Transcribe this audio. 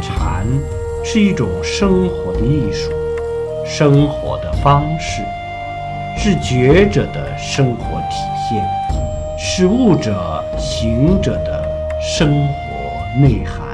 禅是一种生活的艺术生活的方式是觉者的生活体现是悟者行者的生活内涵。